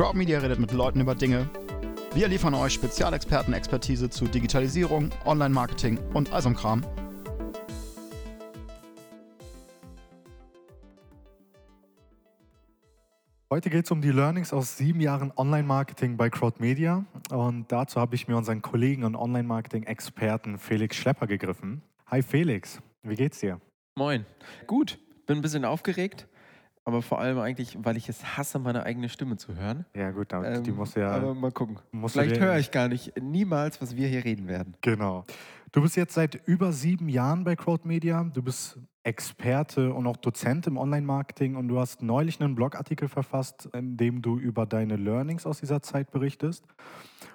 Crowdmedia redet mit Leuten über Dinge. Wir liefern euch Spezialexperten-Expertise zu Digitalisierung, Online-Marketing und all so Kram. Heute geht es um die Learnings aus sieben Jahren Online-Marketing bei Crowdmedia. Und dazu habe ich mir unseren Kollegen und Online-Marketing-Experten Felix Schlepper gegriffen. Hi Felix, wie geht's dir? Moin. Gut, bin ein bisschen aufgeregt aber vor allem eigentlich, weil ich es hasse, meine eigene Stimme zu hören. Ja, gut, ähm, die muss ja. Aber mal gucken. Vielleicht höre ich gar nicht niemals, was wir hier reden werden. Genau. Du bist jetzt seit über sieben Jahren bei Crowd Media. Du bist Experte und auch Dozent im Online-Marketing und du hast neulich einen Blogartikel verfasst, in dem du über deine Learnings aus dieser Zeit berichtest.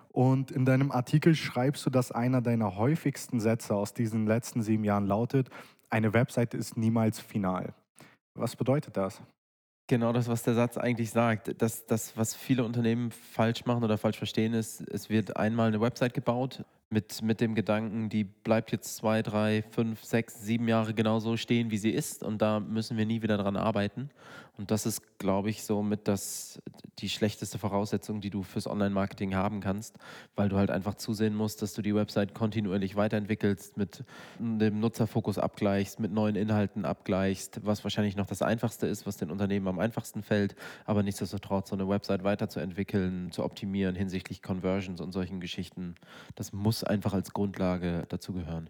Und in deinem Artikel schreibst du, dass einer deiner häufigsten Sätze aus diesen letzten sieben Jahren lautet, eine Webseite ist niemals final. Was bedeutet das? Genau das, was der Satz eigentlich sagt. Das, das, was viele Unternehmen falsch machen oder falsch verstehen, ist, es wird einmal eine Website gebaut mit, mit dem Gedanken, die bleibt jetzt zwei, drei, fünf, sechs, sieben Jahre genauso stehen, wie sie ist und da müssen wir nie wieder dran arbeiten. Und das ist, glaube ich, so mit das, die schlechteste Voraussetzung, die du fürs Online-Marketing haben kannst, weil du halt einfach zusehen musst, dass du die Website kontinuierlich weiterentwickelst, mit dem Nutzerfokus abgleichst, mit neuen Inhalten abgleichst, was wahrscheinlich noch das Einfachste ist, was den Unternehmen am einfachsten fällt, aber nichtsdestotrotz so eine Website weiterzuentwickeln, zu optimieren hinsichtlich Conversions und solchen Geschichten, das muss einfach als Grundlage dazu gehören.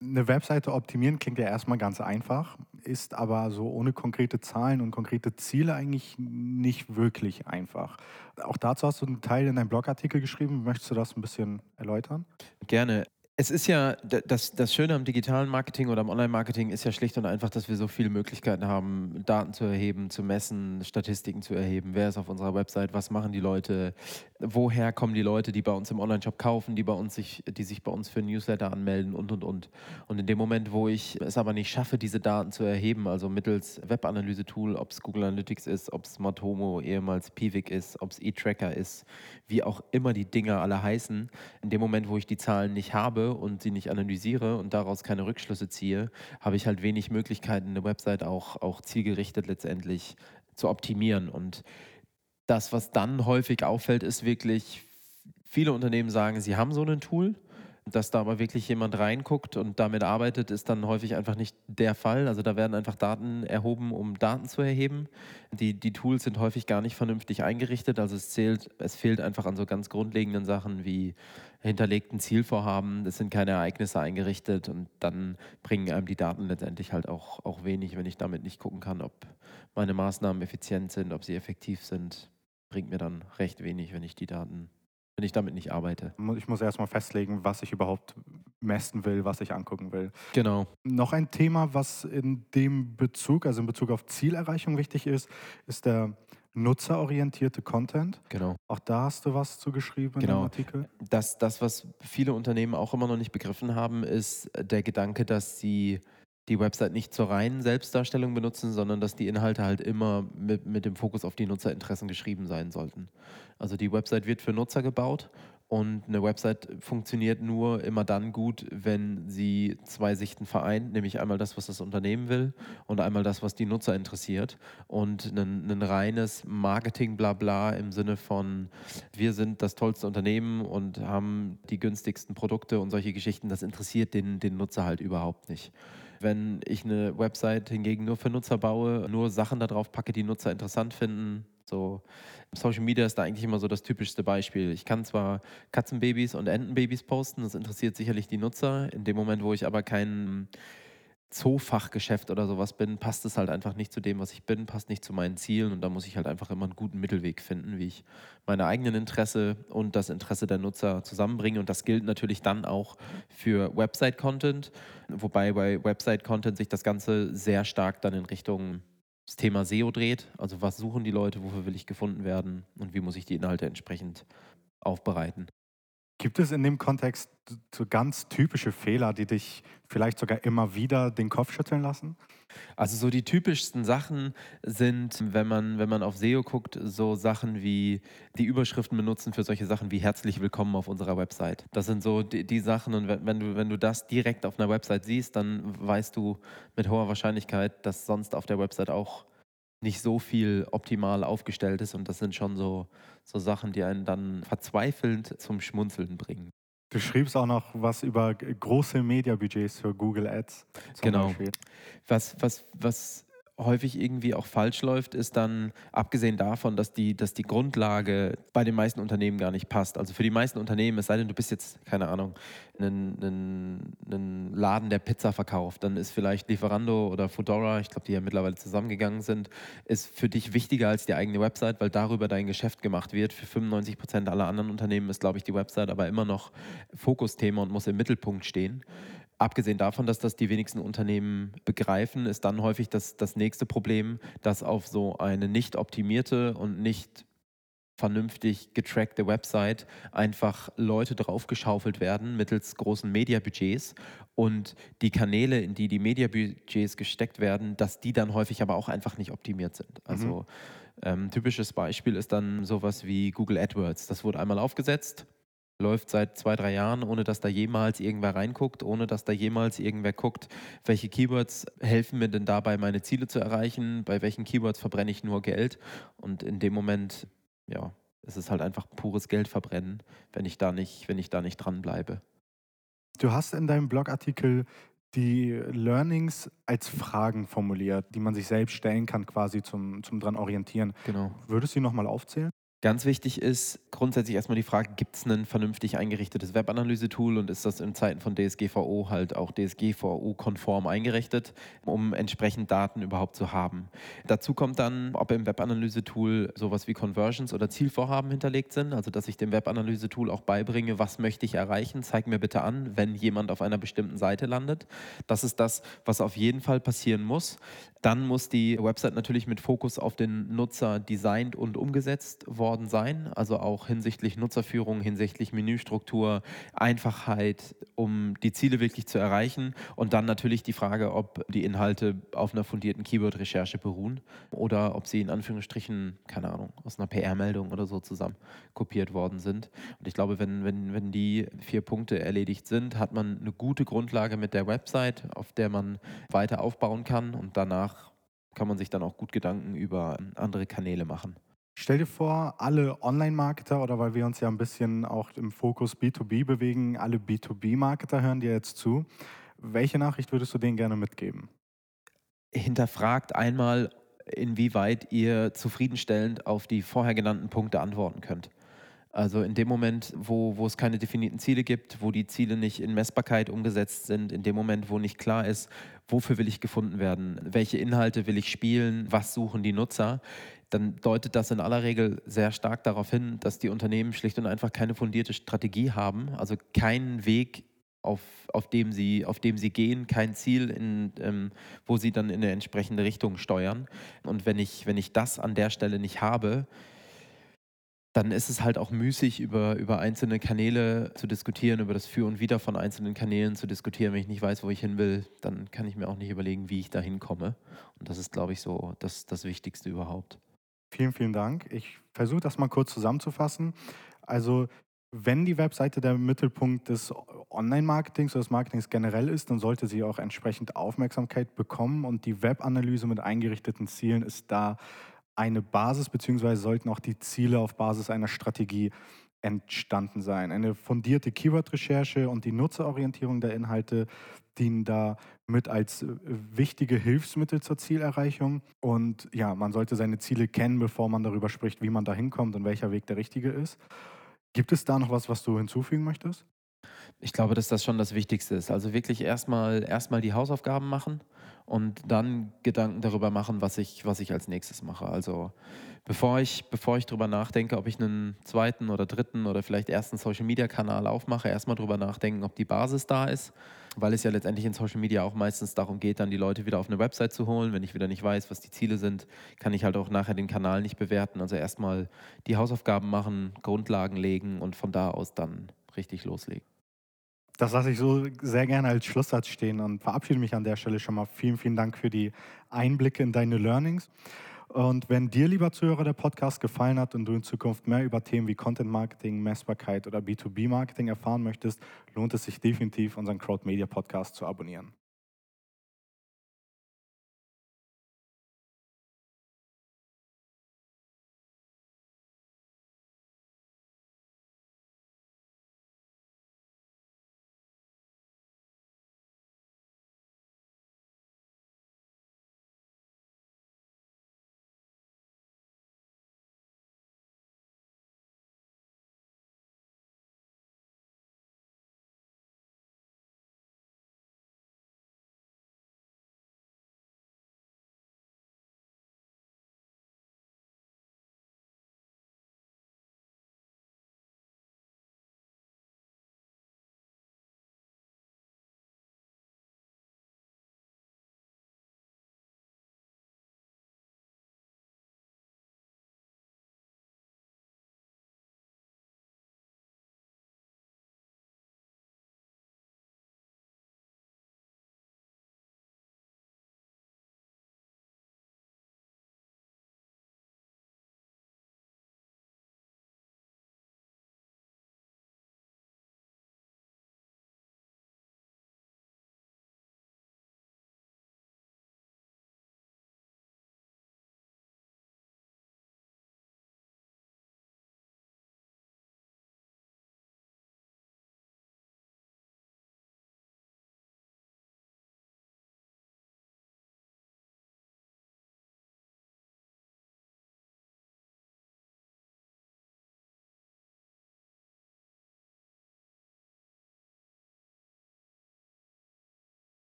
Eine Webseite optimieren klingt ja erstmal ganz einfach, ist aber so ohne konkrete Zahlen und konkrete Ziele eigentlich nicht wirklich einfach. Auch dazu hast du einen Teil in deinem Blogartikel geschrieben. Möchtest du das ein bisschen erläutern? Gerne. Es ist ja, das, das Schöne am digitalen Marketing oder am Online-Marketing ist ja schlicht und einfach, dass wir so viele Möglichkeiten haben, Daten zu erheben, zu messen, Statistiken zu erheben. Wer ist auf unserer Website? Was machen die Leute? Woher kommen die Leute, die bei uns im Online-Shop kaufen, die, bei uns sich, die sich bei uns für Newsletter anmelden und, und, und. Und in dem Moment, wo ich es aber nicht schaffe, diese Daten zu erheben, also mittels Webanalyse-Tool, ob es Google Analytics ist, ob es Matomo, ehemals Piwik ist, ob es eTracker ist, wie auch immer die Dinger alle heißen, in dem Moment, wo ich die Zahlen nicht habe, und sie nicht analysiere und daraus keine Rückschlüsse ziehe, habe ich halt wenig Möglichkeiten, eine Website auch, auch zielgerichtet letztendlich zu optimieren. Und das, was dann häufig auffällt, ist wirklich, viele Unternehmen sagen, sie haben so ein Tool, dass da aber wirklich jemand reinguckt und damit arbeitet, ist dann häufig einfach nicht der Fall. Also da werden einfach Daten erhoben, um Daten zu erheben. Die, die Tools sind häufig gar nicht vernünftig eingerichtet. Also es zählt, es fehlt einfach an so ganz grundlegenden Sachen wie hinterlegten Zielvorhaben. Es sind keine Ereignisse eingerichtet und dann bringen einem die Daten letztendlich halt auch, auch wenig, wenn ich damit nicht gucken kann, ob meine Maßnahmen effizient sind, ob sie effektiv sind. Bringt mir dann recht wenig, wenn ich die Daten wenn ich damit nicht arbeite. Ich muss erstmal festlegen, was ich überhaupt messen will, was ich angucken will. Genau. Noch ein Thema, was in dem Bezug, also in Bezug auf Zielerreichung wichtig ist, ist der nutzerorientierte Content. Genau. Auch da hast du was zugeschrieben genau. im Artikel. Das, das, was viele Unternehmen auch immer noch nicht begriffen haben, ist der Gedanke, dass sie die Website nicht zur reinen Selbstdarstellung benutzen, sondern dass die Inhalte halt immer mit, mit dem Fokus auf die Nutzerinteressen geschrieben sein sollten. Also die Website wird für Nutzer gebaut und eine Website funktioniert nur immer dann gut, wenn sie zwei Sichten vereint, nämlich einmal das, was das Unternehmen will und einmal das, was die Nutzer interessiert. Und ein, ein reines Marketing-Blabla im Sinne von, wir sind das tollste Unternehmen und haben die günstigsten Produkte und solche Geschichten, das interessiert den, den Nutzer halt überhaupt nicht. Wenn ich eine Website hingegen nur für Nutzer baue, nur Sachen darauf packe, die Nutzer interessant finden, so Social Media ist da eigentlich immer so das typischste Beispiel. Ich kann zwar Katzenbabys und Entenbabys posten, das interessiert sicherlich die Nutzer. In dem Moment, wo ich aber keinen Zoofachgeschäft oder sowas bin, passt es halt einfach nicht zu dem, was ich bin, passt nicht zu meinen Zielen und da muss ich halt einfach immer einen guten Mittelweg finden, wie ich meine eigenen Interesse und das Interesse der Nutzer zusammenbringe und das gilt natürlich dann auch für Website-Content, wobei bei Website-Content sich das Ganze sehr stark dann in Richtung das Thema SEO dreht, also was suchen die Leute, wofür will ich gefunden werden und wie muss ich die Inhalte entsprechend aufbereiten. Gibt es in dem Kontext so ganz typische Fehler, die dich vielleicht sogar immer wieder den Kopf schütteln lassen? Also so die typischsten Sachen sind, wenn man, wenn man auf SEO guckt, so Sachen wie die Überschriften benutzen für solche Sachen wie herzlich willkommen auf unserer Website. Das sind so die, die Sachen und wenn du, wenn du das direkt auf einer Website siehst, dann weißt du mit hoher Wahrscheinlichkeit, dass sonst auf der Website auch nicht so viel optimal aufgestellt ist. Und das sind schon so, so Sachen, die einen dann verzweifelnd zum Schmunzeln bringen. Du schriebst auch noch was über große Mediabudgets für Google Ads. genau. Beispiel. Was, was, was häufig irgendwie auch falsch läuft, ist dann, abgesehen davon, dass die, dass die Grundlage bei den meisten Unternehmen gar nicht passt. Also für die meisten Unternehmen, es sei denn, du bist jetzt, keine Ahnung, ein, ein Laden, der Pizza verkauft, dann ist vielleicht Lieferando oder Foodora, ich glaube, die ja mittlerweile zusammengegangen sind, ist für dich wichtiger als die eigene Website, weil darüber dein Geschäft gemacht wird. Für 95 Prozent aller anderen Unternehmen ist, glaube ich, die Website aber immer noch Fokusthema und muss im Mittelpunkt stehen. Abgesehen davon, dass das die wenigsten Unternehmen begreifen, ist dann häufig das, das nächste Problem, dass auf so eine nicht optimierte und nicht vernünftig getrackte Website einfach Leute draufgeschaufelt werden mittels großen Mediabudgets und die Kanäle, in die die Mediabudgets gesteckt werden, dass die dann häufig aber auch einfach nicht optimiert sind. Also mhm. ähm, typisches Beispiel ist dann sowas wie Google AdWords. Das wurde einmal aufgesetzt, läuft seit zwei, drei Jahren, ohne dass da jemals irgendwer reinguckt, ohne dass da jemals irgendwer guckt, welche Keywords helfen mir denn dabei, meine Ziele zu erreichen, bei welchen Keywords verbrenne ich nur Geld. Und in dem Moment, ja, ist es halt einfach pures Geld verbrennen, wenn ich da nicht, wenn ich da nicht dranbleibe. Du hast in deinem Blogartikel die Learnings als Fragen formuliert, die man sich selbst stellen kann, quasi zum, zum dran orientieren. Genau. Würdest du nochmal aufzählen? Ganz wichtig ist grundsätzlich erstmal die Frage, gibt es ein vernünftig eingerichtetes Webanalyse-Tool und ist das in Zeiten von DSGVO halt auch DSGVO-konform eingerichtet, um entsprechend Daten überhaupt zu haben. Dazu kommt dann, ob im Webanalyse-Tool sowas wie Conversions oder Zielvorhaben hinterlegt sind, also dass ich dem Webanalyse-Tool auch beibringe, was möchte ich erreichen, zeig mir bitte an, wenn jemand auf einer bestimmten Seite landet. Das ist das, was auf jeden Fall passieren muss. Dann muss die Website natürlich mit Fokus auf den Nutzer designt und umgesetzt worden sein, also auch hinsichtlich Nutzerführung, hinsichtlich Menüstruktur, Einfachheit, um die Ziele wirklich zu erreichen. Und dann natürlich die Frage, ob die Inhalte auf einer fundierten Keyword-Recherche beruhen oder ob sie in Anführungsstrichen, keine Ahnung, aus einer PR-Meldung oder so zusammen kopiert worden sind. Und ich glaube, wenn, wenn, wenn die vier Punkte erledigt sind, hat man eine gute Grundlage mit der Website, auf der man weiter aufbauen kann und danach kann man sich dann auch gut Gedanken über andere Kanäle machen. Stell dir vor, alle Online-Marketer oder weil wir uns ja ein bisschen auch im Fokus B2B bewegen, alle B2B-Marketer hören dir jetzt zu. Welche Nachricht würdest du denen gerne mitgeben? Hinterfragt einmal, inwieweit ihr zufriedenstellend auf die vorher genannten Punkte antworten könnt. Also in dem Moment, wo, wo es keine definierten Ziele gibt, wo die Ziele nicht in Messbarkeit umgesetzt sind, in dem Moment, wo nicht klar ist, wofür will ich gefunden werden, welche Inhalte will ich spielen, was suchen die Nutzer, dann deutet das in aller Regel sehr stark darauf hin, dass die Unternehmen schlicht und einfach keine fundierte Strategie haben, also keinen Weg auf, auf, dem sie, auf dem sie gehen, kein Ziel, in, ähm, wo sie dann in eine entsprechende Richtung steuern. Und wenn ich, wenn ich das an der Stelle nicht habe, dann ist es halt auch müßig, über, über einzelne Kanäle zu diskutieren, über das Für und Wider von einzelnen Kanälen zu diskutieren. Wenn ich nicht weiß, wo ich hin will, dann kann ich mir auch nicht überlegen, wie ich da hinkomme. Und das ist, glaube ich, so das, das Wichtigste überhaupt. Vielen, vielen Dank. Ich versuche das mal kurz zusammenzufassen. Also, wenn die Webseite der Mittelpunkt des Online-Marketings oder des Marketings generell ist, dann sollte sie auch entsprechend Aufmerksamkeit bekommen und die Webanalyse mit eingerichteten Zielen ist da eine Basis, beziehungsweise sollten auch die Ziele auf Basis einer Strategie entstanden sein. Eine fundierte Keyword-Recherche und die Nutzerorientierung der Inhalte dienen da mit als äh, wichtige Hilfsmittel zur Zielerreichung. Und ja, man sollte seine Ziele kennen, bevor man darüber spricht, wie man da hinkommt und welcher Weg der richtige ist. Gibt es da noch was, was du hinzufügen möchtest? Ich glaube, dass das schon das Wichtigste ist. Also wirklich erstmal erstmal die Hausaufgaben machen und dann Gedanken darüber machen, was ich, was ich als nächstes mache. Also bevor ich, bevor ich darüber nachdenke, ob ich einen zweiten oder dritten oder vielleicht ersten Social-Media-Kanal aufmache, erstmal darüber nachdenken, ob die Basis da ist, weil es ja letztendlich in Social Media auch meistens darum geht, dann die Leute wieder auf eine Website zu holen. Wenn ich wieder nicht weiß, was die Ziele sind, kann ich halt auch nachher den Kanal nicht bewerten. Also erstmal die Hausaufgaben machen, Grundlagen legen und von da aus dann richtig loslegen. Das lasse ich so sehr gerne als Schlusssatz stehen und verabschiede mich an der Stelle schon mal. Vielen, vielen Dank für die Einblicke in deine Learnings. Und wenn dir, lieber Zuhörer, der Podcast gefallen hat und du in Zukunft mehr über Themen wie Content Marketing, Messbarkeit oder B2B Marketing erfahren möchtest, lohnt es sich definitiv, unseren Crowd Media Podcast zu abonnieren.